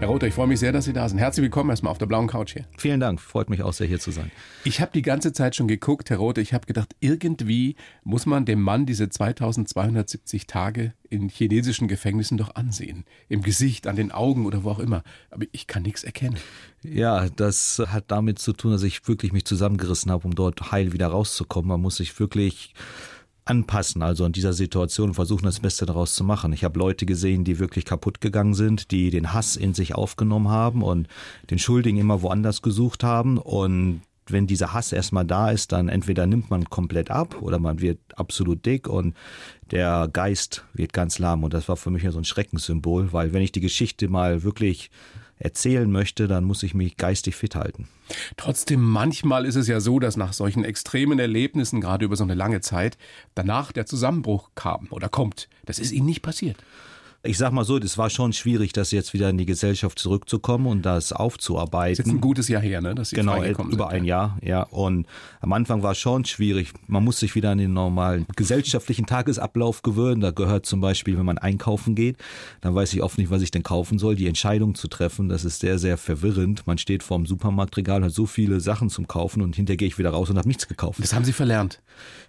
Herr Rother, ich freue mich sehr, dass Sie da sind. Herzlich willkommen erstmal auf der blauen Couch hier. Vielen Dank, freut mich auch sehr, hier zu sein. Ich habe die ganze Zeit schon geguckt, Herr Rother, ich habe gedacht, irgendwie muss man dem Mann diese 2270 Tage in chinesischen Gefängnissen doch ansehen. Im Gesicht, an den Augen oder wo auch immer. Aber ich kann nichts erkennen. Ja, das hat damit zu tun, dass ich wirklich mich zusammengerissen habe, um dort heil wieder rauszukommen. Man muss sich wirklich anpassen, also in dieser Situation versuchen, das Beste daraus zu machen. Ich habe Leute gesehen, die wirklich kaputt gegangen sind, die den Hass in sich aufgenommen haben und den Schuldigen immer woanders gesucht haben und wenn dieser Hass erstmal da ist, dann entweder nimmt man komplett ab oder man wird absolut dick und der Geist wird ganz lahm. Und das war für mich ja so ein Schreckenssymbol, weil wenn ich die Geschichte mal wirklich erzählen möchte, dann muss ich mich geistig fit halten. Trotzdem, manchmal ist es ja so, dass nach solchen extremen Erlebnissen, gerade über so eine lange Zeit, danach der Zusammenbruch kam oder kommt. Das ist Ihnen nicht passiert ich sag mal so, das war schon schwierig, das jetzt wieder in die Gesellschaft zurückzukommen und das aufzuarbeiten. Das ist jetzt ein gutes Jahr her, ne? Dass Sie genau, über sind, ein Jahr, ja. Und am Anfang war es schon schwierig. Man muss sich wieder an den normalen gesellschaftlichen Tagesablauf gewöhnen. Da gehört zum Beispiel, wenn man einkaufen geht, dann weiß ich oft nicht, was ich denn kaufen soll. Die Entscheidung zu treffen, das ist sehr, sehr verwirrend. Man steht vor dem Supermarktregal, hat so viele Sachen zum Kaufen und hinterher gehe ich wieder raus und habe nichts gekauft. Das haben Sie verlernt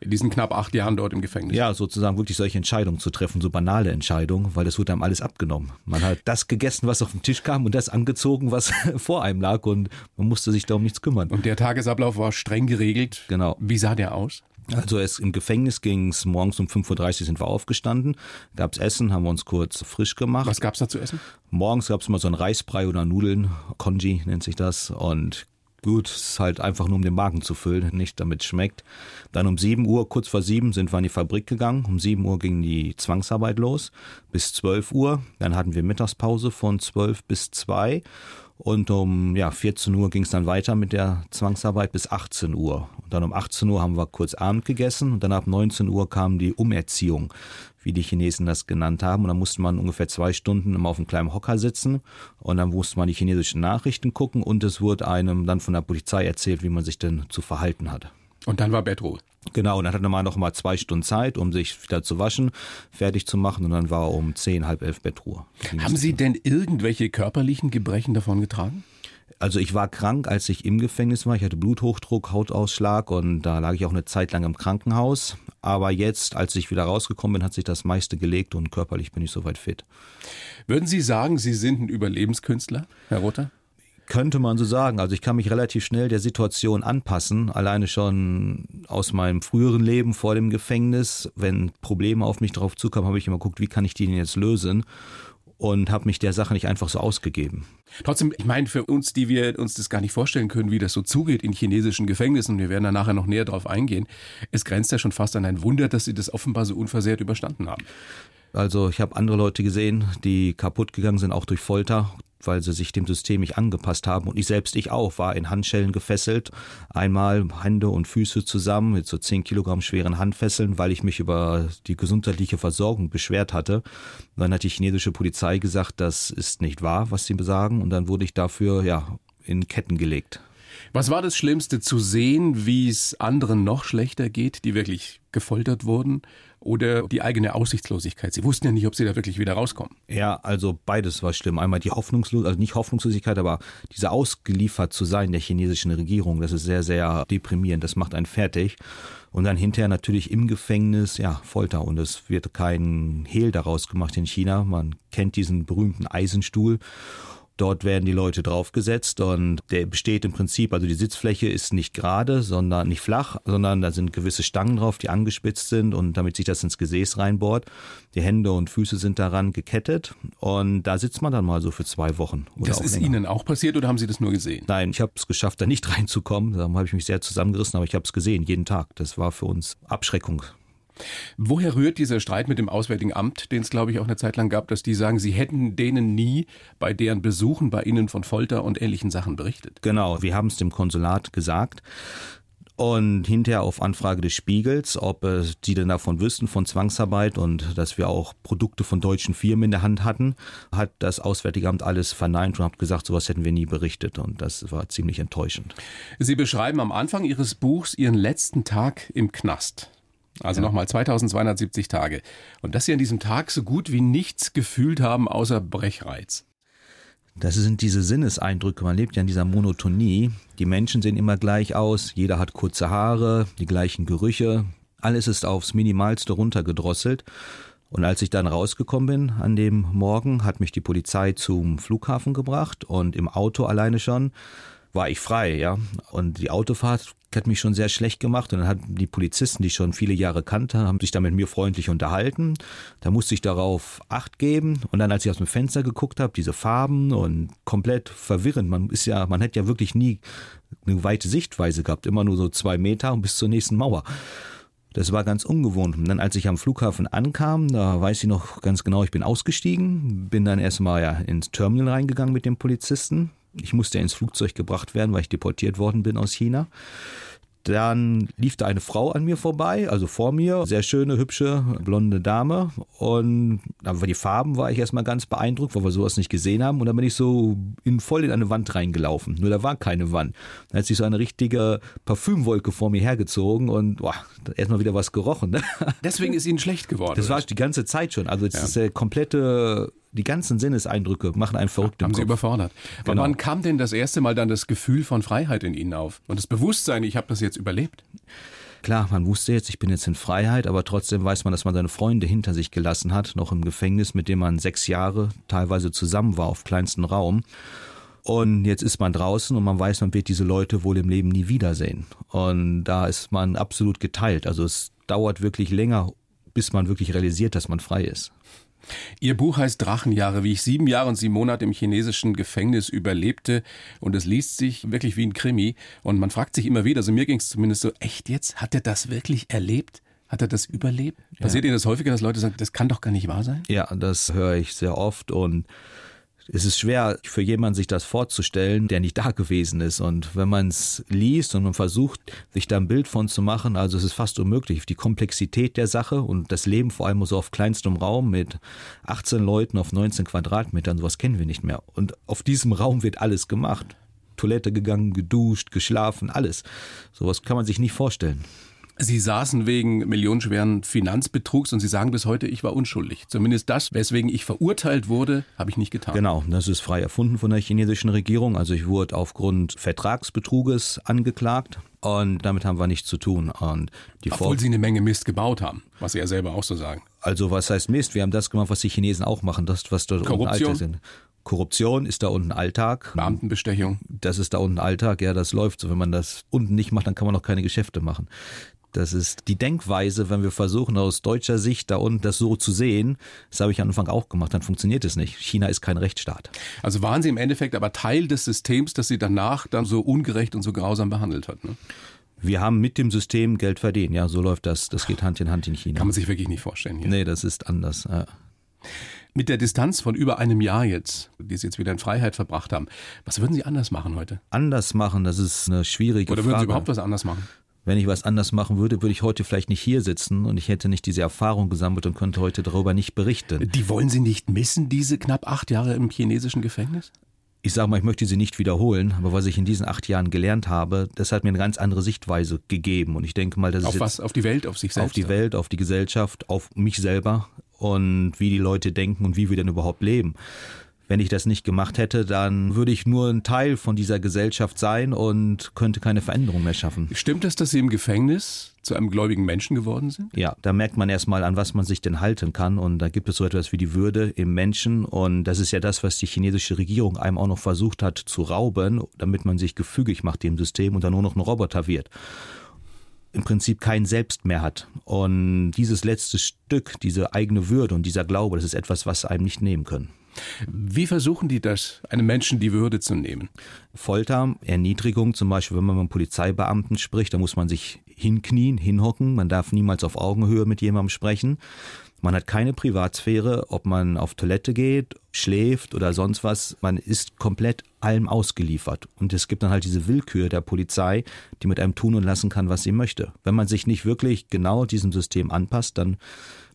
in diesen knapp acht Jahren dort im Gefängnis. Ja, sozusagen wirklich solche Entscheidungen zu treffen, so banale Entscheidungen, weil das wurde einem alles abgenommen. Man hat das gegessen, was auf den Tisch kam und das angezogen, was vor einem lag und man musste sich darum nichts kümmern. Und der Tagesablauf war streng geregelt. Genau. Wie sah der aus? Also es im Gefängnis ging es morgens um 5.30 Uhr sind wir aufgestanden, gab es Essen, haben wir uns kurz frisch gemacht. Was gab es da zu essen? Morgens gab es mal so ein Reisbrei oder Nudeln, Konji nennt sich das und Gut, es ist halt einfach nur um den Magen zu füllen, nicht damit schmeckt. Dann um 7 Uhr, kurz vor 7, sind wir in die Fabrik gegangen. Um 7 Uhr ging die Zwangsarbeit los bis 12 Uhr. Dann hatten wir Mittagspause von 12 bis 2 und um ja, 14 Uhr ging es dann weiter mit der Zwangsarbeit bis 18 Uhr. Und dann um 18 Uhr haben wir kurz Abend gegessen und dann ab 19 Uhr kam die Umerziehung, wie die Chinesen das genannt haben. Und dann musste man ungefähr zwei Stunden immer auf einem kleinen Hocker sitzen und dann musste man die chinesischen Nachrichten gucken und es wurde einem dann von der Polizei erzählt, wie man sich denn zu verhalten hat. Und dann war Bettruhe. Genau, und dann hatte man noch mal zwei Stunden Zeit, um sich wieder zu waschen, fertig zu machen und dann war um zehn, halb elf Bettruhe. Haben Sie denn irgendwelche körperlichen Gebrechen davon getragen? Also ich war krank, als ich im Gefängnis war. Ich hatte Bluthochdruck, Hautausschlag und da lag ich auch eine Zeit lang im Krankenhaus. Aber jetzt, als ich wieder rausgekommen bin, hat sich das meiste gelegt und körperlich bin ich soweit fit. Würden Sie sagen, Sie sind ein Überlebenskünstler, Herr Rother? Könnte man so sagen. Also ich kann mich relativ schnell der Situation anpassen. Alleine schon aus meinem früheren Leben vor dem Gefängnis. Wenn Probleme auf mich drauf zukamen, habe ich immer geguckt, wie kann ich die denn jetzt lösen? Und habe mich der Sache nicht einfach so ausgegeben. Trotzdem, ich meine, für uns, die wir uns das gar nicht vorstellen können, wie das so zugeht in chinesischen Gefängnissen, wir werden da nachher noch näher drauf eingehen, es grenzt ja schon fast an ein Wunder, dass sie das offenbar so unversehrt überstanden haben. Also ich habe andere Leute gesehen, die kaputt gegangen sind, auch durch Folter, weil sie sich dem System nicht angepasst haben. Und ich selbst, ich auch, war in Handschellen gefesselt. Einmal Hände und Füße zusammen mit so zehn Kilogramm schweren Handfesseln, weil ich mich über die gesundheitliche Versorgung beschwert hatte. Dann hat die chinesische Polizei gesagt, das ist nicht wahr, was sie besagen. Und dann wurde ich dafür, ja, in Ketten gelegt. Was war das Schlimmste zu sehen, wie es anderen noch schlechter geht, die wirklich gefoltert wurden? Oder die eigene Aussichtslosigkeit? Sie wussten ja nicht, ob sie da wirklich wieder rauskommen. Ja, also beides war schlimm. Einmal die Hoffnungslosigkeit, also nicht Hoffnungslosigkeit, aber diese ausgeliefert zu sein der chinesischen Regierung, das ist sehr, sehr deprimierend. Das macht einen fertig. Und dann hinterher natürlich im Gefängnis, ja, Folter. Und es wird kein Hehl daraus gemacht in China. Man kennt diesen berühmten Eisenstuhl. Dort werden die Leute draufgesetzt und der besteht im Prinzip, also die Sitzfläche ist nicht gerade, sondern nicht flach, sondern da sind gewisse Stangen drauf, die angespitzt sind und damit sich das ins Gesäß reinbohrt. Die Hände und Füße sind daran gekettet und da sitzt man dann mal so für zwei Wochen. das ist länger. Ihnen auch passiert oder haben Sie das nur gesehen? Nein, ich habe es geschafft, da nicht reinzukommen. Da habe ich mich sehr zusammengerissen, aber ich habe es gesehen, jeden Tag. Das war für uns Abschreckung. Woher rührt dieser Streit mit dem Auswärtigen Amt, den es, glaube ich, auch eine Zeit lang gab, dass die sagen, sie hätten denen nie bei deren Besuchen bei ihnen von Folter und ähnlichen Sachen berichtet? Genau, wir haben es dem Konsulat gesagt. Und hinterher auf Anfrage des Spiegels, ob äh, die denn davon wüssten, von Zwangsarbeit und dass wir auch Produkte von deutschen Firmen in der Hand hatten, hat das Auswärtige Amt alles verneint und hat gesagt, sowas hätten wir nie berichtet. Und das war ziemlich enttäuschend. Sie beschreiben am Anfang Ihres Buchs Ihren letzten Tag im Knast. Also ja. nochmal 2270 Tage. Und dass Sie an diesem Tag so gut wie nichts gefühlt haben außer Brechreiz. Das sind diese Sinneseindrücke. Man lebt ja in dieser Monotonie. Die Menschen sehen immer gleich aus. Jeder hat kurze Haare, die gleichen Gerüche. Alles ist aufs Minimalste runtergedrosselt. Und als ich dann rausgekommen bin an dem Morgen, hat mich die Polizei zum Flughafen gebracht und im Auto alleine schon war ich frei, ja. Und die Autofahrt hat mich schon sehr schlecht gemacht und dann hatten die Polizisten, die ich schon viele Jahre kannte, haben sich da mit mir freundlich unterhalten. Da musste ich darauf Acht geben und dann, als ich aus dem Fenster geguckt habe, diese Farben und komplett verwirrend. Man ist ja, man hätte ja wirklich nie eine weite Sichtweise gehabt, immer nur so zwei Meter und bis zur nächsten Mauer. Das war ganz ungewohnt. Und dann, als ich am Flughafen ankam, da weiß ich noch ganz genau, ich bin ausgestiegen, bin dann erstmal ja ins Terminal reingegangen mit dem Polizisten, ich musste ins Flugzeug gebracht werden, weil ich deportiert worden bin aus China. Dann lief da eine Frau an mir vorbei, also vor mir, sehr schöne, hübsche, blonde Dame. Und aber die Farben war ich erstmal ganz beeindruckt, weil wir sowas nicht gesehen haben. Und dann bin ich so in, voll in eine Wand reingelaufen. Nur da war keine Wand. Dann hat sich so eine richtige Parfümwolke vor mir hergezogen und boah, erstmal wieder was gerochen. Ne? Deswegen ist Ihnen schlecht geworden. Das war die ganze Zeit schon. Also es ja. ist der komplette die ganzen Sinneseindrücke machen einen verrückt. Haben Sie überfordert. Aber genau. wann kam denn das erste Mal dann das Gefühl von Freiheit in Ihnen auf? Und das Bewusstsein, ich habe das jetzt überlebt? Klar, man wusste jetzt, ich bin jetzt in Freiheit, aber trotzdem weiß man, dass man seine Freunde hinter sich gelassen hat, noch im Gefängnis, mit dem man sechs Jahre teilweise zusammen war, auf kleinstem Raum. Und jetzt ist man draußen und man weiß, man wird diese Leute wohl im Leben nie wiedersehen. Und da ist man absolut geteilt. Also es dauert wirklich länger, bis man wirklich realisiert, dass man frei ist. Ihr Buch heißt Drachenjahre, wie ich sieben Jahre und sieben Monate im chinesischen Gefängnis überlebte. Und es liest sich wirklich wie ein Krimi. Und man fragt sich immer wieder, also mir ging es zumindest so, echt jetzt? Hat er das wirklich erlebt? Hat er das überlebt? Ja. Passiert Ihnen das häufiger, dass Leute sagen, das kann doch gar nicht wahr sein? Ja, das höre ich sehr oft und es ist schwer für jemanden, sich das vorzustellen, der nicht da gewesen ist. Und wenn man es liest und man versucht, sich da ein Bild von zu machen, also es ist fast unmöglich. Die Komplexität der Sache und das Leben vor allem so auf kleinstem Raum mit 18 Leuten auf 19 Quadratmetern, sowas kennen wir nicht mehr. Und auf diesem Raum wird alles gemacht. Toilette gegangen, geduscht, geschlafen, alles. Sowas kann man sich nicht vorstellen. Sie saßen wegen millionenschweren Finanzbetrugs und Sie sagen bis heute, ich war unschuldig. Zumindest das, weswegen ich verurteilt wurde, habe ich nicht getan. Genau, das ist frei erfunden von der chinesischen Regierung. Also ich wurde aufgrund Vertragsbetruges angeklagt. Und damit haben wir nichts zu tun. Und die Obwohl Sie eine Menge Mist gebaut haben, was Sie ja selber auch so sagen. Also was heißt Mist? Wir haben das gemacht, was die Chinesen auch machen, das, was dort Korruption. sind. Korruption ist da unten Alltag. Beamtenbestechung. Das ist da unten Alltag, ja, das läuft so. Wenn man das unten nicht macht, dann kann man auch keine Geschäfte machen. Das ist die Denkweise, wenn wir versuchen, aus deutscher Sicht da unten das so zu sehen. Das habe ich am Anfang auch gemacht, dann funktioniert es nicht. China ist kein Rechtsstaat. Also waren Sie im Endeffekt aber Teil des Systems, das Sie danach dann so ungerecht und so grausam behandelt hat, ne? Wir haben mit dem System Geld verdient. Ja, so läuft das. Das geht Hand in Hand in China. Kann man sich wirklich nicht vorstellen. Hier. Nee, das ist anders. Ja. Mit der Distanz von über einem Jahr jetzt, die Sie jetzt wieder in Freiheit verbracht haben, was würden Sie anders machen heute? Anders machen, das ist eine schwierige Frage. Oder würden Sie überhaupt was anders machen? Wenn ich was anders machen würde, würde ich heute vielleicht nicht hier sitzen und ich hätte nicht diese Erfahrung gesammelt und könnte heute darüber nicht berichten. Die wollen Sie nicht missen, diese knapp acht Jahre im chinesischen Gefängnis? Ich sage mal, ich möchte sie nicht wiederholen, aber was ich in diesen acht Jahren gelernt habe, das hat mir eine ganz andere Sichtweise gegeben. Und ich denke mal, das auf was? Auf die Welt, auf sich selbst? Auf die Welt, auf die Gesellschaft, auf mich selber und wie die Leute denken und wie wir denn überhaupt leben. Wenn ich das nicht gemacht hätte, dann würde ich nur ein Teil von dieser Gesellschaft sein und könnte keine Veränderung mehr schaffen. Stimmt es, dass Sie im Gefängnis zu einem gläubigen Menschen geworden sind? Ja, da merkt man erstmal, an was man sich denn halten kann. Und da gibt es so etwas wie die Würde im Menschen. Und das ist ja das, was die chinesische Regierung einem auch noch versucht hat zu rauben, damit man sich gefügig macht dem System und dann nur noch ein Roboter wird im Prinzip kein Selbst mehr hat. Und dieses letzte Stück, diese eigene Würde und dieser Glaube, das ist etwas, was einem nicht nehmen können. Wie versuchen die das, einem Menschen die Würde zu nehmen? Folter, Erniedrigung, zum Beispiel, wenn man mit einem Polizeibeamten spricht, da muss man sich hinknien, hinhocken, man darf niemals auf Augenhöhe mit jemandem sprechen. Man hat keine Privatsphäre, ob man auf Toilette geht, schläft oder sonst was. Man ist komplett allem ausgeliefert. Und es gibt dann halt diese Willkür der Polizei, die mit einem tun und lassen kann, was sie möchte. Wenn man sich nicht wirklich genau diesem System anpasst, dann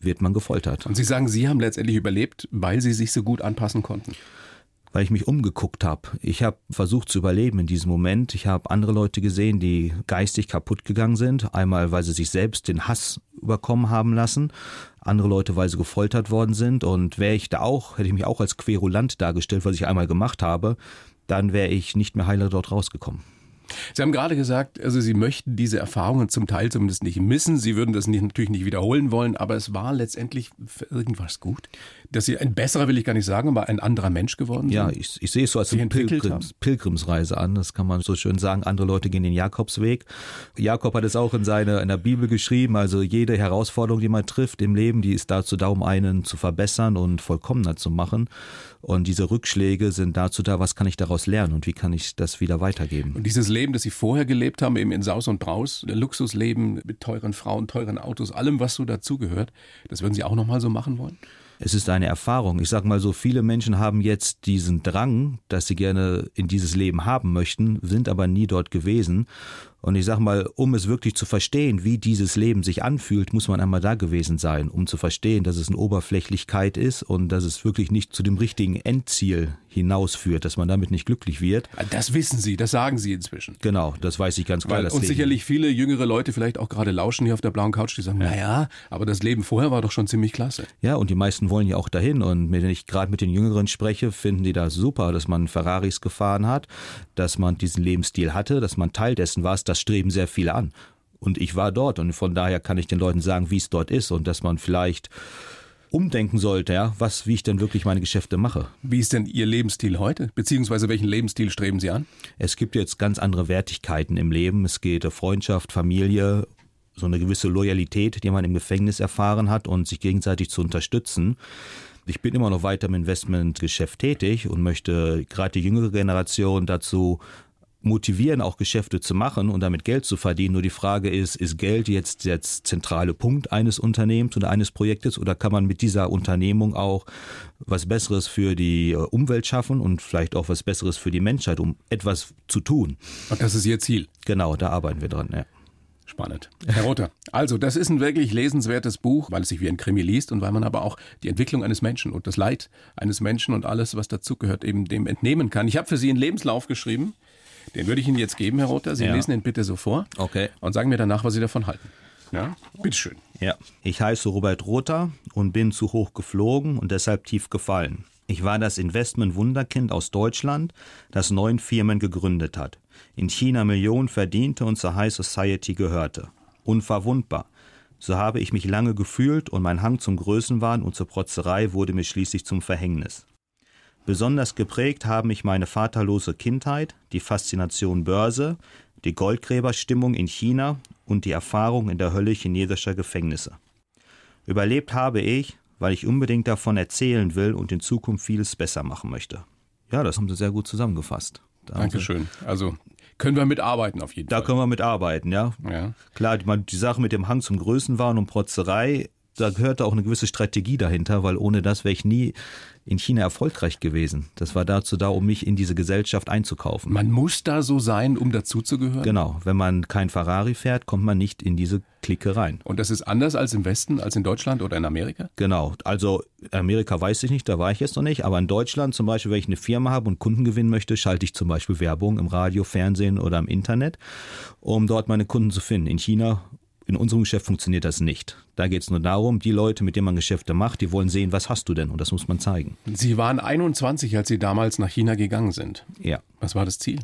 wird man gefoltert. Und Sie sagen, Sie haben letztendlich überlebt, weil Sie sich so gut anpassen konnten weil ich mich umgeguckt habe. Ich habe versucht zu überleben in diesem Moment. Ich habe andere Leute gesehen, die geistig kaputt gegangen sind. Einmal, weil sie sich selbst den Hass überkommen haben lassen, andere Leute, weil sie gefoltert worden sind. Und wäre ich da auch, hätte ich mich auch als Querulant dargestellt, was ich einmal gemacht habe, dann wäre ich nicht mehr heiler dort rausgekommen. Sie haben gerade gesagt, also Sie möchten diese Erfahrungen zum Teil zumindest nicht missen. Sie würden das nicht, natürlich nicht wiederholen wollen, aber es war letztendlich für irgendwas gut. Dass Sie ein besserer, will ich gar nicht sagen, aber ein anderer Mensch geworden sind. Ja, ich, ich sehe es so als eine Pilgrims, Pilgrimsreise an. Das kann man so schön sagen. Andere Leute gehen den Jakobsweg. Jakob hat es auch in seiner in der Bibel geschrieben. Also jede Herausforderung, die man trifft im Leben, die ist dazu da, um einen zu verbessern und vollkommener zu machen. Und diese Rückschläge sind dazu da, was kann ich daraus lernen und wie kann ich das wieder weitergeben. Und dieses Leben, das Sie vorher gelebt haben, eben in Saus und Braus, Luxusleben mit teuren Frauen, teuren Autos, allem, was so dazugehört, das würden Sie auch nochmal so machen wollen? Es ist eine Erfahrung. Ich sage mal so, viele Menschen haben jetzt diesen Drang, dass sie gerne in dieses Leben haben möchten, sind aber nie dort gewesen. Und ich sage mal, um es wirklich zu verstehen, wie dieses Leben sich anfühlt, muss man einmal da gewesen sein, um zu verstehen, dass es eine Oberflächlichkeit ist und dass es wirklich nicht zu dem richtigen Endziel hinausführt, dass man damit nicht glücklich wird. Das wissen Sie, das sagen Sie inzwischen. Genau, das weiß ich ganz klar. Weil, und sicherlich viele jüngere Leute vielleicht auch gerade lauschen hier auf der blauen Couch, die sagen, ja. naja, aber das Leben vorher war doch schon ziemlich klasse. Ja, und die meisten wollen ja auch dahin. Und wenn ich gerade mit den Jüngeren spreche, finden die das super, dass man Ferraris gefahren hat, dass man diesen Lebensstil hatte, dass man Teil dessen war, das streben sehr viele an. Und ich war dort und von daher kann ich den Leuten sagen, wie es dort ist und dass man vielleicht umdenken sollte, ja, was, wie ich denn wirklich meine Geschäfte mache. Wie ist denn Ihr Lebensstil heute? Beziehungsweise welchen Lebensstil streben Sie an? Es gibt jetzt ganz andere Wertigkeiten im Leben. Es geht um Freundschaft, Familie, so eine gewisse Loyalität, die man im Gefängnis erfahren hat und sich gegenseitig zu unterstützen. Ich bin immer noch weiter im Investmentgeschäft tätig und möchte gerade die jüngere Generation dazu motivieren, auch Geschäfte zu machen und damit Geld zu verdienen. Nur die Frage ist, ist Geld jetzt der zentrale Punkt eines Unternehmens oder eines Projektes oder kann man mit dieser Unternehmung auch was Besseres für die äh, Umwelt schaffen und vielleicht auch was Besseres für die Menschheit, um etwas zu tun? Und das ist Ihr Ziel? Genau, da arbeiten wir dran, ja. Spannend. Herr Rother, also das ist ein wirklich lesenswertes Buch, weil es sich wie ein Krimi liest und weil man aber auch die Entwicklung eines Menschen und das Leid eines Menschen und alles, was dazugehört, eben dem entnehmen kann. Ich habe für Sie einen Lebenslauf geschrieben. Den würde ich Ihnen jetzt geben, Herr Rother. Sie ja. lesen den bitte so vor. Okay. Und sagen mir danach, was Sie davon halten. Ja, bitteschön. Ja, ich heiße Robert Rother und bin zu hoch geflogen und deshalb tief gefallen. Ich war das Investment-Wunderkind aus Deutschland, das neun Firmen gegründet hat, in China Millionen verdiente und zur High Society gehörte. Unverwundbar. So habe ich mich lange gefühlt und mein Hang zum Größenwahn und zur Protzerei wurde mir schließlich zum Verhängnis. Besonders geprägt haben mich meine vaterlose Kindheit, die Faszination Börse, die Goldgräberstimmung in China und die Erfahrung in der Hölle chinesischer Gefängnisse. Überlebt habe ich, weil ich unbedingt davon erzählen will und in Zukunft vieles besser machen möchte. Ja, das haben Sie sehr gut zusammengefasst. Da Dankeschön. Also können wir mitarbeiten auf jeden da Fall. Da können wir mitarbeiten, ja. ja. Klar, die, die Sache mit dem Hang zum Größenwahn und Protzerei da gehörte auch eine gewisse Strategie dahinter, weil ohne das wäre ich nie in China erfolgreich gewesen. Das war dazu da, um mich in diese Gesellschaft einzukaufen. Man muss da so sein, um dazuzugehören? Genau. Wenn man kein Ferrari fährt, kommt man nicht in diese Clique rein. Und das ist anders als im Westen, als in Deutschland oder in Amerika? Genau. Also Amerika weiß ich nicht, da war ich jetzt noch nicht. Aber in Deutschland zum Beispiel, wenn ich eine Firma habe und Kunden gewinnen möchte, schalte ich zum Beispiel Werbung im Radio, Fernsehen oder im Internet, um dort meine Kunden zu finden. In China in unserem Geschäft funktioniert das nicht. Da geht es nur darum, die Leute, mit denen man Geschäfte macht, die wollen sehen, was hast du denn? Und das muss man zeigen. Sie waren 21, als Sie damals nach China gegangen sind. Ja. Was war das Ziel?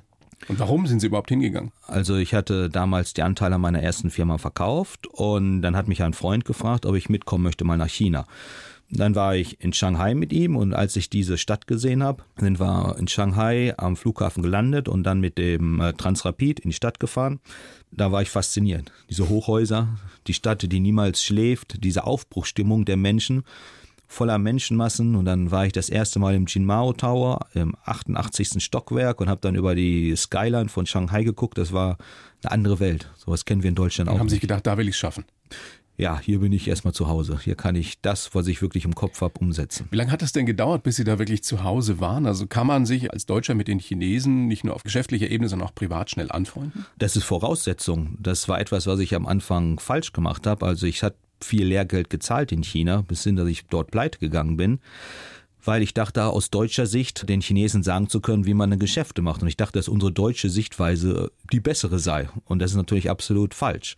Und warum sind Sie überhaupt hingegangen? Also ich hatte damals die Anteile meiner ersten Firma verkauft und dann hat mich ein Freund gefragt, ob ich mitkommen möchte mal nach China. Dann war ich in Shanghai mit ihm und als ich diese Stadt gesehen habe, sind wir in Shanghai am Flughafen gelandet und dann mit dem äh, Transrapid in die Stadt gefahren. Da war ich fasziniert. Diese Hochhäuser, die Stadt, die niemals schläft, diese Aufbruchstimmung der Menschen, voller Menschenmassen und dann war ich das erste Mal im Jinmao Tower im 88. Stockwerk und habe dann über die Skyline von Shanghai geguckt. Das war eine andere Welt. Sowas kennen wir in Deutschland und auch. haben sich gedacht, da will ich es schaffen. Ja, hier bin ich erstmal zu Hause. Hier kann ich das, was ich wirklich im Kopf habe, umsetzen. Wie lange hat es denn gedauert, bis Sie da wirklich zu Hause waren? Also kann man sich als Deutscher mit den Chinesen nicht nur auf geschäftlicher Ebene, sondern auch privat schnell anfreunden? Das ist Voraussetzung. Das war etwas, was ich am Anfang falsch gemacht habe. Also ich hatte viel Lehrgeld gezahlt in China, bis hin, dass ich dort pleite gegangen bin weil ich dachte, aus deutscher Sicht den Chinesen sagen zu können, wie man eine Geschäfte macht. Und ich dachte, dass unsere deutsche Sichtweise die bessere sei. Und das ist natürlich absolut falsch.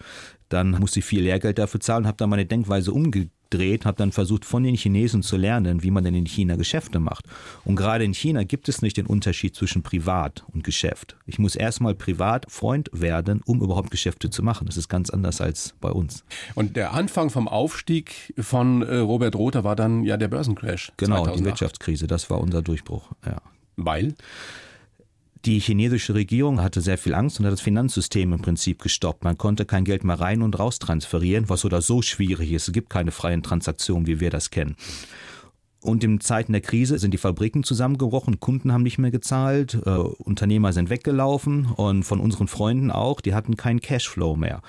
Dann musste ich viel Lehrgeld dafür zahlen, habe dann meine Denkweise umge gedreht, habe dann versucht, von den Chinesen zu lernen, wie man denn in China Geschäfte macht. Und gerade in China gibt es nicht den Unterschied zwischen Privat und Geschäft. Ich muss erstmal privat Freund werden, um überhaupt Geschäfte zu machen. Das ist ganz anders als bei uns. Und der Anfang vom Aufstieg von äh, Robert Rother war dann ja der Börsencrash. Genau, 2008. die Wirtschaftskrise, das war unser Durchbruch. Ja. Weil? Die chinesische Regierung hatte sehr viel Angst und hat das Finanzsystem im Prinzip gestoppt. Man konnte kein Geld mehr rein und raus transferieren, was oder so schwierig ist. Es gibt keine freien Transaktionen, wie wir das kennen. Und in Zeiten der Krise sind die Fabriken zusammengebrochen, Kunden haben nicht mehr gezahlt, äh, Unternehmer sind weggelaufen und von unseren Freunden auch, die hatten keinen Cashflow mehr.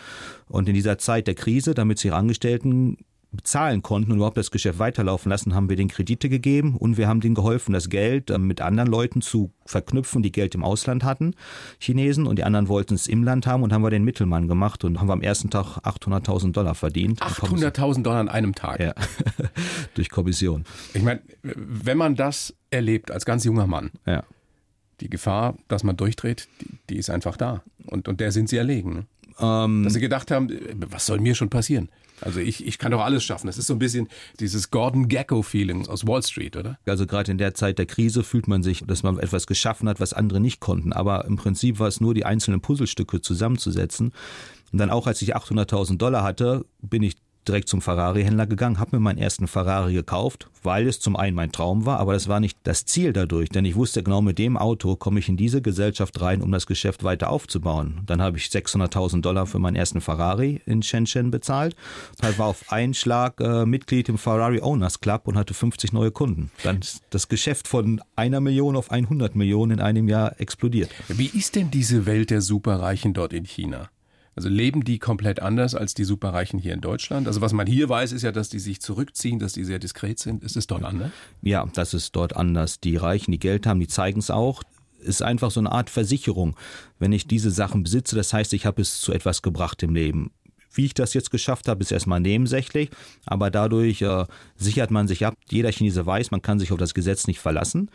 Und in dieser Zeit der Krise, damit sie ihre Angestellten bezahlen konnten und überhaupt das Geschäft weiterlaufen lassen, haben wir den Kredite gegeben und wir haben denen geholfen, das Geld äh, mit anderen Leuten zu verknüpfen, die Geld im Ausland hatten, Chinesen, und die anderen wollten es im Land haben und haben wir den Mittelmann gemacht und haben wir am ersten Tag 800.000 Dollar verdient. 800.000 Dollar an einem Tag? Ja, durch Kommission. Ich meine, wenn man das erlebt als ganz junger Mann, ja. die Gefahr, dass man durchdreht, die, die ist einfach da. Und, und der sind sie erlegen. Ne? Ähm, Dass sie gedacht haben, was soll mir schon passieren? Also ich, ich kann doch alles schaffen. Das ist so ein bisschen dieses Gordon Gecko-Feeling aus Wall Street, oder? Also gerade in der Zeit der Krise fühlt man sich, dass man etwas geschaffen hat, was andere nicht konnten. Aber im Prinzip war es nur, die einzelnen Puzzlestücke zusammenzusetzen. Und dann auch, als ich 800.000 Dollar hatte, bin ich direkt zum Ferrari-Händler gegangen, habe mir meinen ersten Ferrari gekauft, weil es zum einen mein Traum war, aber das war nicht das Ziel dadurch, denn ich wusste genau, mit dem Auto komme ich in diese Gesellschaft rein, um das Geschäft weiter aufzubauen. Dann habe ich 600.000 Dollar für meinen ersten Ferrari in Shenzhen bezahlt, war auf einen Schlag äh, Mitglied im Ferrari Owners Club und hatte 50 neue Kunden. Dann ist das Geschäft von einer Million auf 100 Millionen in einem Jahr explodiert. Wie ist denn diese Welt der Superreichen dort in China? Also leben die komplett anders als die Superreichen hier in Deutschland? Also was man hier weiß, ist ja, dass die sich zurückziehen, dass die sehr diskret sind. Ist es dort anders? Ja, das ist dort anders. Die Reichen, die Geld haben, die zeigen es auch. Ist einfach so eine Art Versicherung. Wenn ich diese Sachen besitze, das heißt, ich habe es zu etwas gebracht im Leben. Wie ich das jetzt geschafft habe, ist erstmal nebensächlich, aber dadurch äh, sichert man sich ab. Jeder Chinese weiß, man kann sich auf das Gesetz nicht verlassen.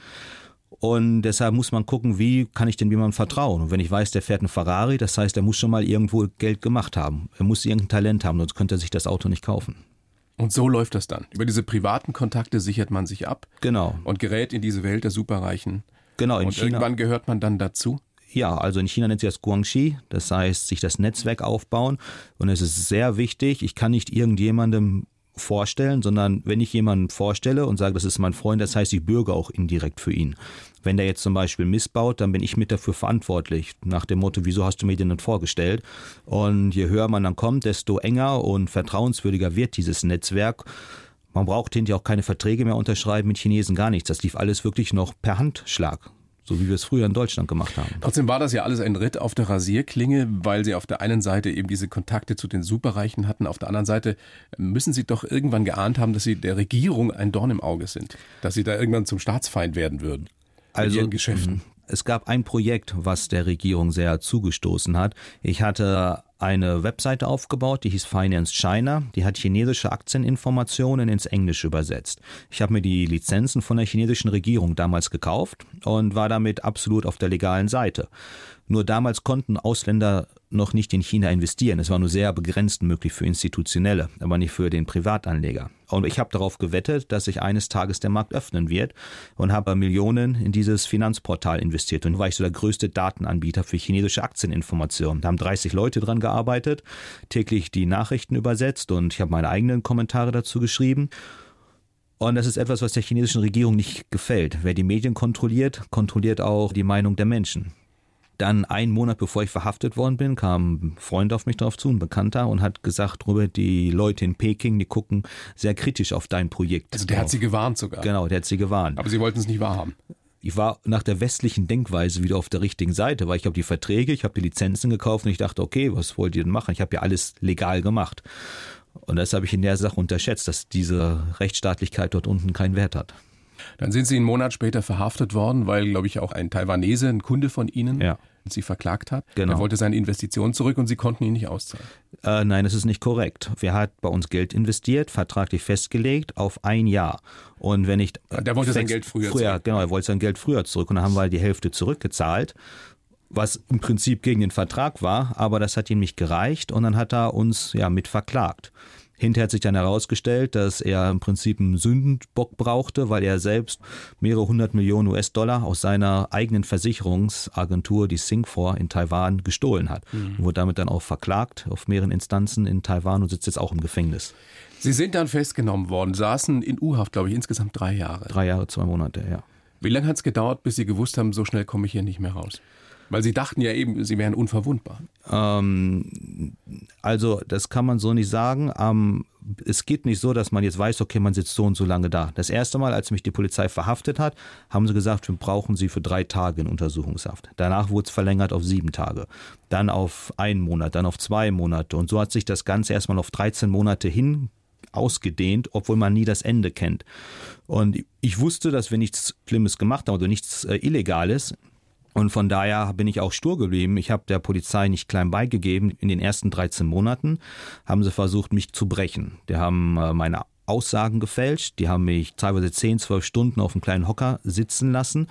Und deshalb muss man gucken, wie kann ich denn jemandem vertrauen? Und wenn ich weiß, der fährt einen Ferrari, das heißt, er muss schon mal irgendwo Geld gemacht haben. Er muss irgendein Talent haben, sonst könnte er sich das Auto nicht kaufen. Und so läuft das dann. Über diese privaten Kontakte sichert man sich ab. Genau. Und gerät in diese Welt der Superreichen. Genau, in und China. irgendwann gehört man dann dazu. Ja, also in China nennt sich das Guangxi, das heißt, sich das Netzwerk aufbauen. Und es ist sehr wichtig, ich kann nicht irgendjemandem vorstellen, sondern wenn ich jemanden vorstelle und sage, das ist mein Freund, das heißt, ich bürge auch indirekt für ihn. Wenn der jetzt zum Beispiel missbaut, dann bin ich mit dafür verantwortlich. Nach dem Motto, wieso hast du mir den denn vorgestellt? Und je höher man dann kommt, desto enger und vertrauenswürdiger wird dieses Netzwerk. Man braucht hinterher auch keine Verträge mehr unterschreiben mit Chinesen, gar nichts. Das lief alles wirklich noch per Handschlag so wie wir es früher in Deutschland gemacht haben. Trotzdem war das ja alles ein Ritt auf der Rasierklinge, weil Sie auf der einen Seite eben diese Kontakte zu den Superreichen hatten, auf der anderen Seite müssen Sie doch irgendwann geahnt haben, dass Sie der Regierung ein Dorn im Auge sind, dass Sie da irgendwann zum Staatsfeind werden würden. Also Ihren Geschäften. Es gab ein Projekt, was der Regierung sehr zugestoßen hat. Ich hatte eine Webseite aufgebaut, die hieß Finance China. Die hat chinesische Aktieninformationen ins Englische übersetzt. Ich habe mir die Lizenzen von der chinesischen Regierung damals gekauft und war damit absolut auf der legalen Seite. Nur damals konnten Ausländer noch nicht in China investieren. Es war nur sehr begrenzt möglich für Institutionelle, aber nicht für den Privatanleger. Und ich habe darauf gewettet, dass sich eines Tages der Markt öffnen wird und habe Millionen in dieses Finanzportal investiert. Und war ich so der größte Datenanbieter für chinesische Aktieninformationen. Da haben 30 Leute dran gearbeitet, täglich die Nachrichten übersetzt und ich habe meine eigenen Kommentare dazu geschrieben. Und das ist etwas, was der chinesischen Regierung nicht gefällt. Wer die Medien kontrolliert, kontrolliert auch die Meinung der Menschen. Dann einen Monat bevor ich verhaftet worden bin, kam ein Freund auf mich drauf zu, ein Bekannter, und hat gesagt, Robert, die Leute in Peking, die gucken sehr kritisch auf dein Projekt. Also der drauf. hat sie gewarnt sogar. Genau, der hat sie gewarnt. Aber sie wollten es nicht wahrhaben. Ich war nach der westlichen Denkweise wieder auf der richtigen Seite, weil ich habe die Verträge, ich habe die Lizenzen gekauft und ich dachte, okay, was wollt ihr denn machen? Ich habe ja alles legal gemacht. Und das habe ich in der Sache unterschätzt, dass diese Rechtsstaatlichkeit dort unten keinen Wert hat. Dann sind Sie einen Monat später verhaftet worden, weil, glaube ich, auch ein Taiwanese, ein Kunde von Ihnen, Ja. Sie verklagt hat. Genau. Er wollte seine Investition zurück und Sie konnten ihn nicht auszahlen. Äh, nein, das ist nicht korrekt. Wer hat bei uns Geld investiert, vertraglich festgelegt, auf ein Jahr. Und wenn ich. Der wollte sein Geld früher früher zurück. Genau, er wollte sein Geld früher zurück. Und dann haben wir die Hälfte zurückgezahlt, was im Prinzip gegen den Vertrag war, aber das hat ihm nicht gereicht und dann hat er uns ja mit verklagt. Hinterher hat sich dann herausgestellt, dass er im Prinzip einen Sündenbock brauchte, weil er selbst mehrere hundert Millionen US-Dollar aus seiner eigenen Versicherungsagentur, die Singfor in Taiwan, gestohlen hat. Und wurde damit dann auch verklagt auf mehreren Instanzen in Taiwan und sitzt jetzt auch im Gefängnis. Sie sind dann festgenommen worden, saßen in U-Haft, glaube ich, insgesamt drei Jahre. Drei Jahre, zwei Monate, ja. Wie lange hat es gedauert, bis Sie gewusst haben, so schnell komme ich hier nicht mehr raus? Weil Sie dachten ja eben, Sie wären unverwundbar. Ähm, also, das kann man so nicht sagen. Ähm, es geht nicht so, dass man jetzt weiß, okay, man sitzt so und so lange da. Das erste Mal, als mich die Polizei verhaftet hat, haben sie gesagt, wir brauchen sie für drei Tage in Untersuchungshaft. Danach wurde es verlängert auf sieben Tage, dann auf einen Monat, dann auf zwei Monate. Und so hat sich das Ganze erstmal auf 13 Monate hin ausgedehnt, obwohl man nie das Ende kennt. Und ich wusste, dass wir nichts Schlimmes gemacht haben oder nichts äh, Illegales. Und von daher bin ich auch stur geblieben. Ich habe der Polizei nicht klein beigegeben. In den ersten 13 Monaten haben sie versucht, mich zu brechen. Die haben äh, meine Aussagen gefälscht. Die haben mich teilweise 10, 12 Stunden auf einem kleinen Hocker sitzen lassen,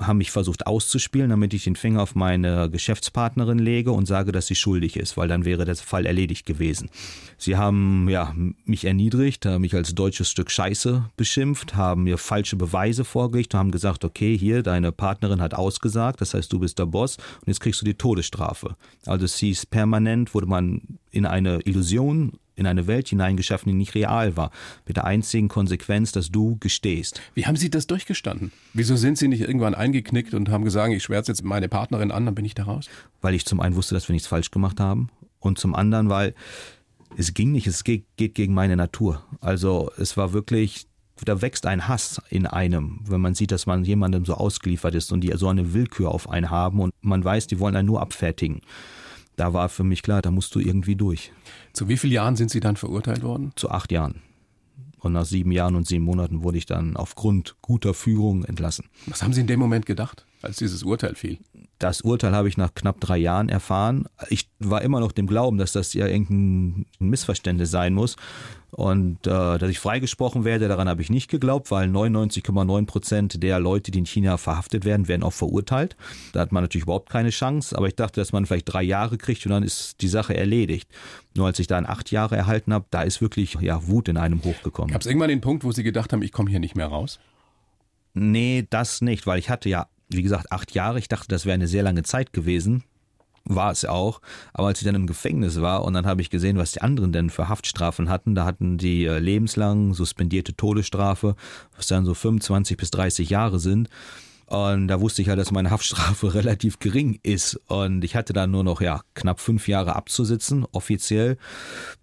haben mich versucht auszuspielen, damit ich den Finger auf meine Geschäftspartnerin lege und sage, dass sie schuldig ist, weil dann wäre der Fall erledigt gewesen. Sie haben ja, mich erniedrigt, haben mich als deutsches Stück Scheiße beschimpft, haben mir falsche Beweise vorgelegt und haben gesagt, okay, hier, deine Partnerin hat ausgesagt, das heißt, du bist der Boss und jetzt kriegst du die Todesstrafe. Also es hieß permanent, wurde man in eine Illusion in eine Welt hineingeschaffen, die nicht real war. Mit der einzigen Konsequenz, dass du gestehst. Wie haben Sie das durchgestanden? Wieso sind Sie nicht irgendwann eingeknickt und haben gesagt, ich schwärze jetzt meine Partnerin an, dann bin ich da raus? Weil ich zum einen wusste, dass wir nichts falsch gemacht haben und zum anderen, weil es ging nicht, es geht, geht gegen meine Natur. Also es war wirklich, da wächst ein Hass in einem, wenn man sieht, dass man jemandem so ausgeliefert ist und die so eine Willkür auf einen haben und man weiß, die wollen einen nur abfertigen. Da war für mich klar, da musst du irgendwie durch. Zu wie vielen Jahren sind Sie dann verurteilt worden? Zu acht Jahren. Und nach sieben Jahren und sieben Monaten wurde ich dann aufgrund guter Führung entlassen. Was haben Sie in dem Moment gedacht, als dieses Urteil fiel? Das Urteil habe ich nach knapp drei Jahren erfahren. Ich war immer noch dem Glauben, dass das ja irgendein Missverständnis sein muss. Und äh, dass ich freigesprochen werde, daran habe ich nicht geglaubt, weil 99,9 Prozent der Leute, die in China verhaftet werden, werden auch verurteilt. Da hat man natürlich überhaupt keine Chance. Aber ich dachte, dass man vielleicht drei Jahre kriegt und dann ist die Sache erledigt. Nur als ich dann acht Jahre erhalten habe, da ist wirklich ja, Wut in einem hochgekommen. Gab es irgendwann den Punkt, wo Sie gedacht haben, ich komme hier nicht mehr raus? Nee, das nicht, weil ich hatte ja, wie gesagt, acht Jahre. Ich dachte, das wäre eine sehr lange Zeit gewesen. War es auch. Aber als ich dann im Gefängnis war und dann habe ich gesehen, was die anderen denn für Haftstrafen hatten, da hatten die äh, lebenslang suspendierte Todesstrafe, was dann so 25 bis 30 Jahre sind. Und da wusste ich ja, dass meine Haftstrafe relativ gering ist. Und ich hatte dann nur noch ja knapp fünf Jahre abzusitzen, offiziell.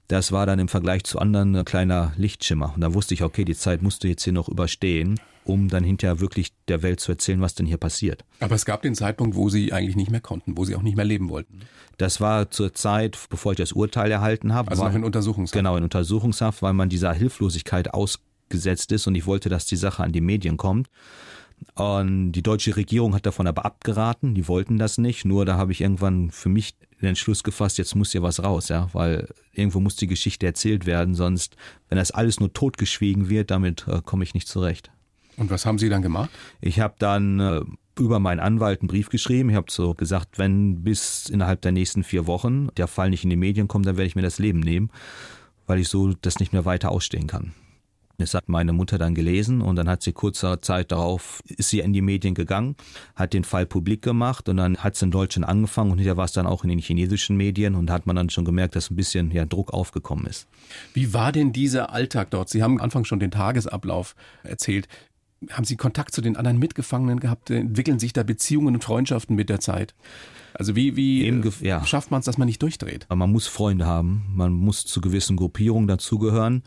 Das war dann im Vergleich zu anderen ein kleiner Lichtschimmer. Und da wusste ich, okay, die Zeit musst du jetzt hier noch überstehen, um dann hinterher wirklich der Welt zu erzählen, was denn hier passiert. Aber es gab den Zeitpunkt, wo Sie eigentlich nicht mehr konnten, wo Sie auch nicht mehr leben wollten. Das war zur Zeit, bevor ich das Urteil erhalten habe. Also war, noch in Untersuchungshaft. Genau, in Untersuchungshaft, weil man dieser Hilflosigkeit ausgesetzt ist und ich wollte, dass die Sache an die Medien kommt. Und die deutsche Regierung hat davon aber abgeraten, die wollten das nicht. Nur da habe ich irgendwann für mich den Entschluss gefasst, jetzt muss hier was raus, ja, weil irgendwo muss die Geschichte erzählt werden, sonst, wenn das alles nur totgeschwiegen wird, damit äh, komme ich nicht zurecht. Und was haben Sie dann gemacht? Ich habe dann äh, über meinen Anwalt einen Brief geschrieben. Ich habe so gesagt, wenn bis innerhalb der nächsten vier Wochen der Fall nicht in die Medien kommt, dann werde ich mir das Leben nehmen, weil ich so das nicht mehr weiter ausstehen kann. Das hat meine Mutter dann gelesen und dann hat sie kurzer Zeit darauf, ist sie in die Medien gegangen, hat den Fall publik gemacht und dann hat es in Deutschland angefangen und hinterher war es dann auch in den chinesischen Medien und da hat man dann schon gemerkt, dass ein bisschen ja, Druck aufgekommen ist. Wie war denn dieser Alltag dort? Sie haben am Anfang schon den Tagesablauf erzählt. Haben Sie Kontakt zu den anderen Mitgefangenen gehabt? Entwickeln sich da Beziehungen und Freundschaften mit der Zeit? Also wie, wie Eben äh, ja. schafft man es, dass man nicht durchdreht? Man muss Freunde haben, man muss zu gewissen Gruppierungen dazugehören,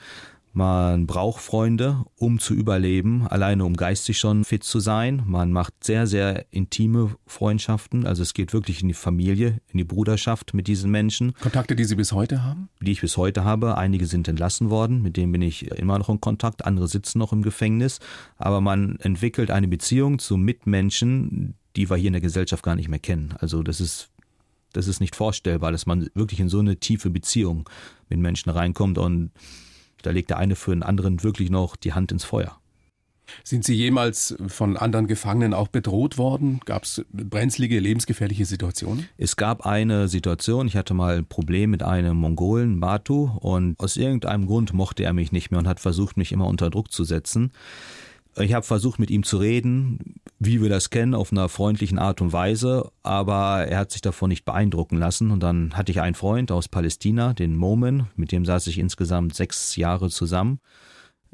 Man braucht Freunde, um zu überleben, alleine um geistig schon fit zu sein. Man macht sehr, sehr intime Freundschaften. Also es geht wirklich in die Familie, in die Bruderschaft mit diesen Menschen. Kontakte, die Sie bis heute haben? Die ich bis heute habe. Einige sind entlassen worden, mit denen bin ich immer noch in Kontakt. Andere sitzen noch im Gefängnis. Aber man entwickelt eine Beziehung zu Mitmenschen, die wir hier in der Gesellschaft gar nicht mehr kennen. Also das ist das ist nicht vorstellbar, dass man wirklich in so eine tiefe Beziehung mit Menschen reinkommt und da legt der eine für den anderen wirklich noch die Hand ins Feuer. Sind Sie jemals von anderen Gefangenen auch bedroht worden? Gab es brenzlige, lebensgefährliche Situationen? Es gab eine Situation, ich hatte mal ein Problem mit einem Mongolen, Batu, und aus irgendeinem Grund mochte er mich nicht mehr und hat versucht, mich immer unter Druck zu setzen. Ich habe versucht, mit ihm zu reden, wie wir das kennen, auf einer freundlichen Art und Weise, aber er hat sich davon nicht beeindrucken lassen. Und dann hatte ich einen Freund aus Palästina, den Momen, mit dem saß ich insgesamt sechs Jahre zusammen.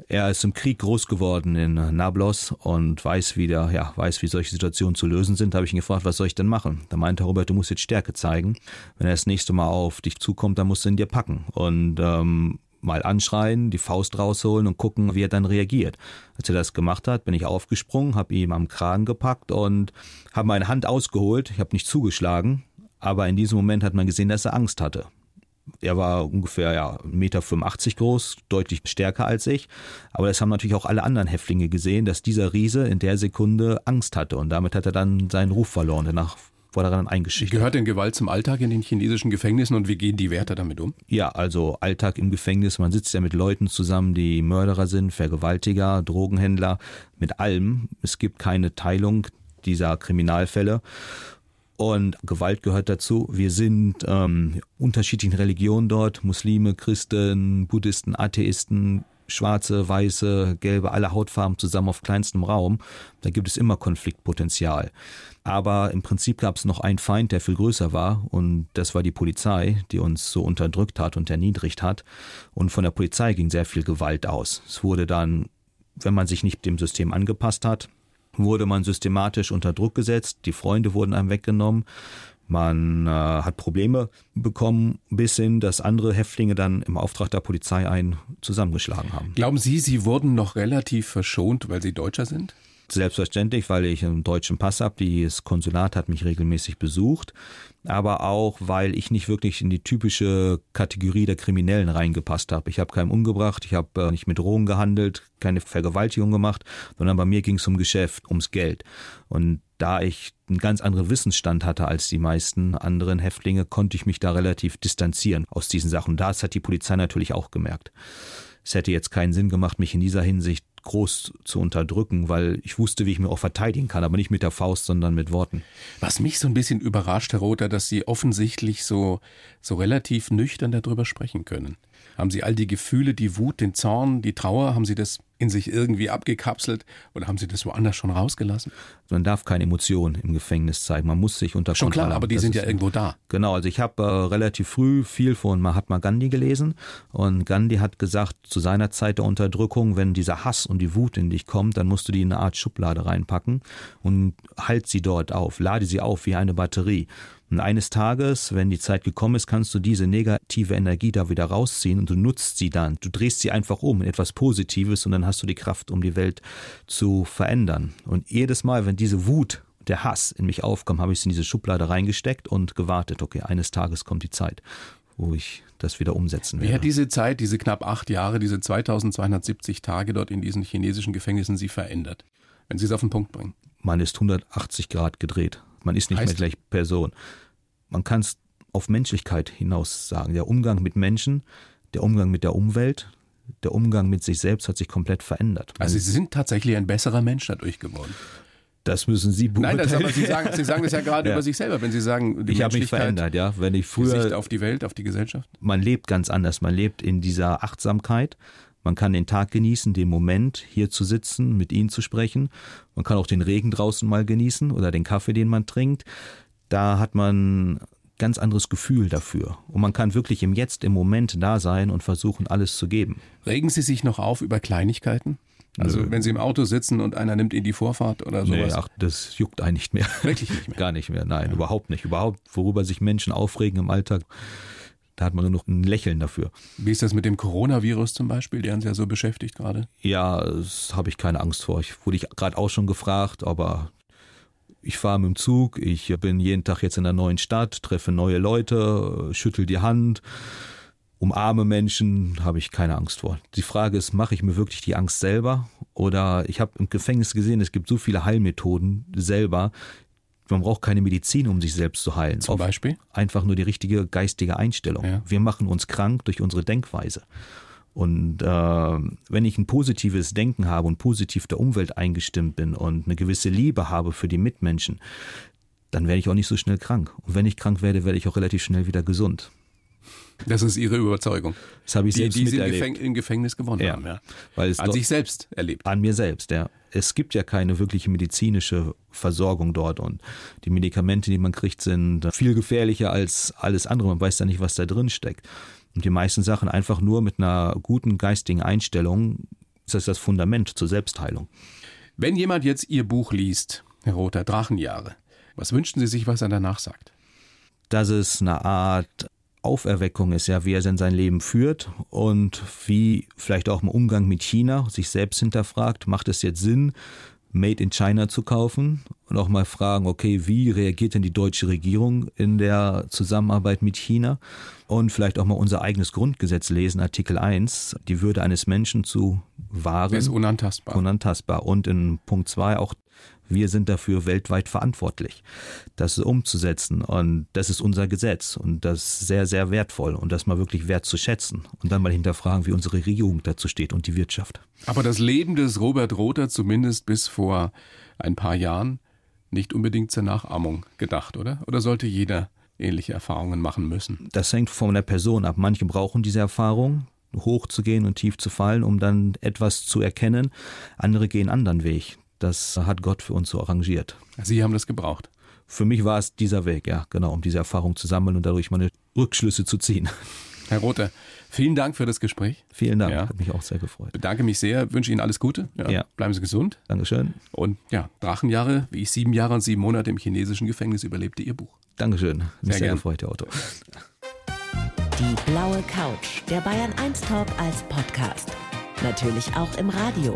Er ist im Krieg groß geworden in Nablus und weiß wieder, ja, weiß, wie solche Situationen zu lösen sind. Da habe ich ihn gefragt, was soll ich denn machen? Da meinte Robert, du musst jetzt Stärke zeigen. Wenn er das nächste Mal auf dich zukommt, dann musst du ihn dir packen. Und ähm, mal anschreien, die Faust rausholen und gucken, wie er dann reagiert. Als er das gemacht hat, bin ich aufgesprungen, habe ihm am Kragen gepackt und habe meine Hand ausgeholt. Ich habe nicht zugeschlagen, aber in diesem Moment hat man gesehen, dass er Angst hatte. Er war ungefähr ja, 1,85 Meter groß, deutlich stärker als ich. Aber das haben natürlich auch alle anderen Häftlinge gesehen, dass dieser Riese in der Sekunde Angst hatte. Und damit hat er dann seinen Ruf verloren. Danach wurde daran eingeschüchtert. Gehört denn Gewalt zum Alltag in den chinesischen Gefängnissen und wie gehen die Wärter damit um? Ja, also Alltag im Gefängnis, man sitzt ja mit Leuten zusammen, die Mörderer sind, Vergewaltiger, Drogenhändler, mit allem. Es gibt keine Teilung dieser Kriminalfälle. Und Gewalt gehört dazu. Wir sind ähm, unterschiedlichen Religionen dort, Muslime, Christen, Buddhisten, Atheisten, schwarze, weiße, gelbe, alle Hautfarben zusammen auf kleinstem Raum. Da gibt es immer Konfliktpotenzial. Aber im Prinzip gab es noch einen Feind, der viel größer war, und das war die Polizei, die uns so unterdrückt hat und erniedrigt hat. Und von der Polizei ging sehr viel Gewalt aus. Es wurde dann, wenn man sich nicht dem System angepasst hat, wurde man systematisch unter Druck gesetzt, die Freunde wurden einem weggenommen, man äh, hat Probleme bekommen, bis hin, dass andere Häftlinge dann im Auftrag der Polizei einen zusammengeschlagen haben. Glauben Sie, Sie wurden noch relativ verschont, weil Sie Deutscher sind? Selbstverständlich, weil ich einen deutschen Pass habe. Das Konsulat hat mich regelmäßig besucht. Aber auch, weil ich nicht wirklich in die typische Kategorie der Kriminellen reingepasst habe. Ich habe keinen umgebracht, ich habe äh, nicht mit Drogen gehandelt, keine Vergewaltigung gemacht, sondern bei mir ging es um Geschäft, ums Geld. Und da ich einen ganz anderen Wissensstand hatte als die meisten anderen Häftlinge, konnte ich mich da relativ distanzieren aus diesen Sachen. Das hat die Polizei natürlich auch gemerkt. Es hätte jetzt keinen Sinn gemacht, mich in dieser Hinsicht groß zu unterdrücken, weil ich wusste, wie ich mir auch verteidigen kann, aber nicht mit der Faust, sondern mit Worten. Was mich so ein bisschen überrascht, Herr Rother, dass Sie offensichtlich so, so relativ nüchtern darüber sprechen können. Haben Sie all die Gefühle, die Wut, den Zorn, die Trauer, haben Sie das in sich irgendwie abgekapselt oder haben Sie das woanders schon rausgelassen? Man darf keine Emotionen im Gefängnis zeigen. Man muss sich unter Schon Kontrolle klar, aber die sind ja irgendwo da. Genau, also ich habe äh, relativ früh viel von Mahatma Gandhi gelesen und Gandhi hat gesagt, zu seiner Zeit der Unterdrückung, wenn dieser Hass und die Wut in dich kommt, dann musst du die in eine Art Schublade reinpacken und halt sie dort auf, lade sie auf wie eine Batterie. Und eines Tages, wenn die Zeit gekommen ist, kannst du diese negative Energie da wieder rausziehen und du nutzt sie dann. Du drehst sie einfach um in etwas Positives und dann hast du die Kraft, um die Welt zu verändern. Und jedes Mal, wenn diese Wut, der Hass in mich aufkam, habe ich es in diese Schublade reingesteckt und gewartet, okay, eines Tages kommt die Zeit, wo ich das wieder umsetzen werde. Wie hat diese Zeit, diese knapp acht Jahre, diese 2270 Tage dort in diesen chinesischen Gefängnissen Sie verändert? Wenn Sie es auf den Punkt bringen. Man ist 180 Grad gedreht. Man ist nicht heißt, mehr gleich Person. Man kann es auf Menschlichkeit hinaus sagen. Der Umgang mit Menschen, der Umgang mit der Umwelt, der Umgang mit sich selbst hat sich komplett verändert. Also Sie sind tatsächlich ein besserer Mensch dadurch geworden. Das müssen Sie beurteilen. Nein, das, aber Sie sagen, Sie sagen das ja gerade ja. über sich selber, wenn Sie sagen, die ich habe mich verändert, ja. Wenn ich früher Sicht auf die Welt, auf die Gesellschaft. Man lebt ganz anders. Man lebt in dieser Achtsamkeit. Man kann den Tag genießen, den Moment, hier zu sitzen, mit Ihnen zu sprechen. Man kann auch den Regen draußen mal genießen oder den Kaffee, den man trinkt. Da hat man ganz anderes Gefühl dafür. Und man kann wirklich im Jetzt, im Moment da sein und versuchen, alles zu geben. Regen Sie sich noch auf über Kleinigkeiten? Also Nö. wenn Sie im Auto sitzen und einer nimmt Ihnen die Vorfahrt oder sowas? Nee, ach, das juckt einen nicht mehr. Wirklich nicht mehr? Gar nicht mehr, nein, ja. überhaupt nicht. Überhaupt, worüber sich Menschen aufregen im Alltag, Da hat man nur noch ein Lächeln dafür. Wie ist das mit dem Coronavirus zum Beispiel, der uns ja so beschäftigt gerade? Ja, das habe ich keine Angst vor. Ich wurde ich gerade auch schon gefragt, aber ich fahre mit dem Zug, ich bin jeden Tag jetzt in einer neuen Stadt, treffe neue Leute, schüttel die Hand, umarme Menschen, habe ich keine Angst vor. Die Frage ist, mache ich mir wirklich die Angst selber? Oder ich habe im Gefängnis gesehen, es gibt so viele Heilmethoden selber. Man braucht keine Medizin, um sich selbst zu heilen. Zum Beispiel? Einfach nur die richtige geistige Einstellung. Ja. Wir machen uns krank durch unsere Denkweise. Und äh, wenn ich ein positives Denken habe und positiv der Umwelt eingestimmt bin und eine gewisse Liebe habe für die Mitmenschen, dann werde ich auch nicht so schnell krank. Und wenn ich krank werde, werde ich auch relativ schnell wieder gesund. Das ist Ihre Überzeugung. Das habe ich Die, selbst die Sie im, miterlebt. Gefäng im Gefängnis gewonnen Ja. haben. Ja. Weil es An sich selbst erlebt. an mir selbst, ja. Es gibt ja keine wirkliche medizinische Versorgung dort und die Medikamente, die man kriegt, sind viel gefährlicher als alles andere. Man weiß ja nicht, was da drin steckt. Und die meisten Sachen einfach nur mit einer guten geistigen Einstellung ist das das Fundament zur Selbstheilung. Wenn jemand jetzt Ihr Buch liest, Herr Rother, Drachenjahre, was wünschen Sie sich, was er danach sagt? dass es eine Art Auferweckung ist, ja, wie er denn sein Leben führt und wie vielleicht auch im Umgang mit China sich selbst hinterfragt, macht es jetzt Sinn, Made in China zu kaufen und auch mal fragen, okay, wie reagiert denn die deutsche Regierung in der Zusammenarbeit mit China und vielleicht auch mal unser eigenes Grundgesetz lesen, Artikel 1, die Würde eines Menschen zu wahren ist unantastbar. unantastbar. Und in Punkt 2 auch, wir sind dafür weltweit verantwortlich, das umzusetzen. Und das ist unser Gesetz. Und das ist sehr, sehr wertvoll. Und das mal wirklich wert zu schätzen. Und dann mal hinterfragen, wie unsere Regierung dazu steht und die Wirtschaft. Aber das Leben des Robert Rother, zumindest bis vor ein paar Jahren, nicht unbedingt zur Nachahmung gedacht, oder? Oder sollte jeder ähnliche Erfahrungen machen müssen? Das hängt von der Person ab. Manche brauchen diese Erfahrung, hoch zu gehen und tief zu fallen, um dann etwas zu erkennen. Andere gehen anderen Weg. Das hat Gott für uns so arrangiert. Sie haben das gebraucht. Für mich war es dieser Weg, ja, genau, um diese Erfahrung zu sammeln und dadurch meine Rückschlüsse zu ziehen. Herr Rother, vielen Dank für das Gespräch. Vielen Dank, Ja. hat mich auch sehr gefreut. Bedanke mich sehr, wünsche Ihnen alles Gute. Ja. Bleiben Sie gesund. Dankeschön. Und ja, Drachenjahre, wie ich sieben Jahre und sieben Monate im chinesischen Gefängnis überlebte, Ihr Buch. Dankeschön. Mich Sehr sehr, gern. gefreut, Herr Otto. Die blaue Couch, der Bayern 1 Talk als Podcast. Natürlich auch im Radio.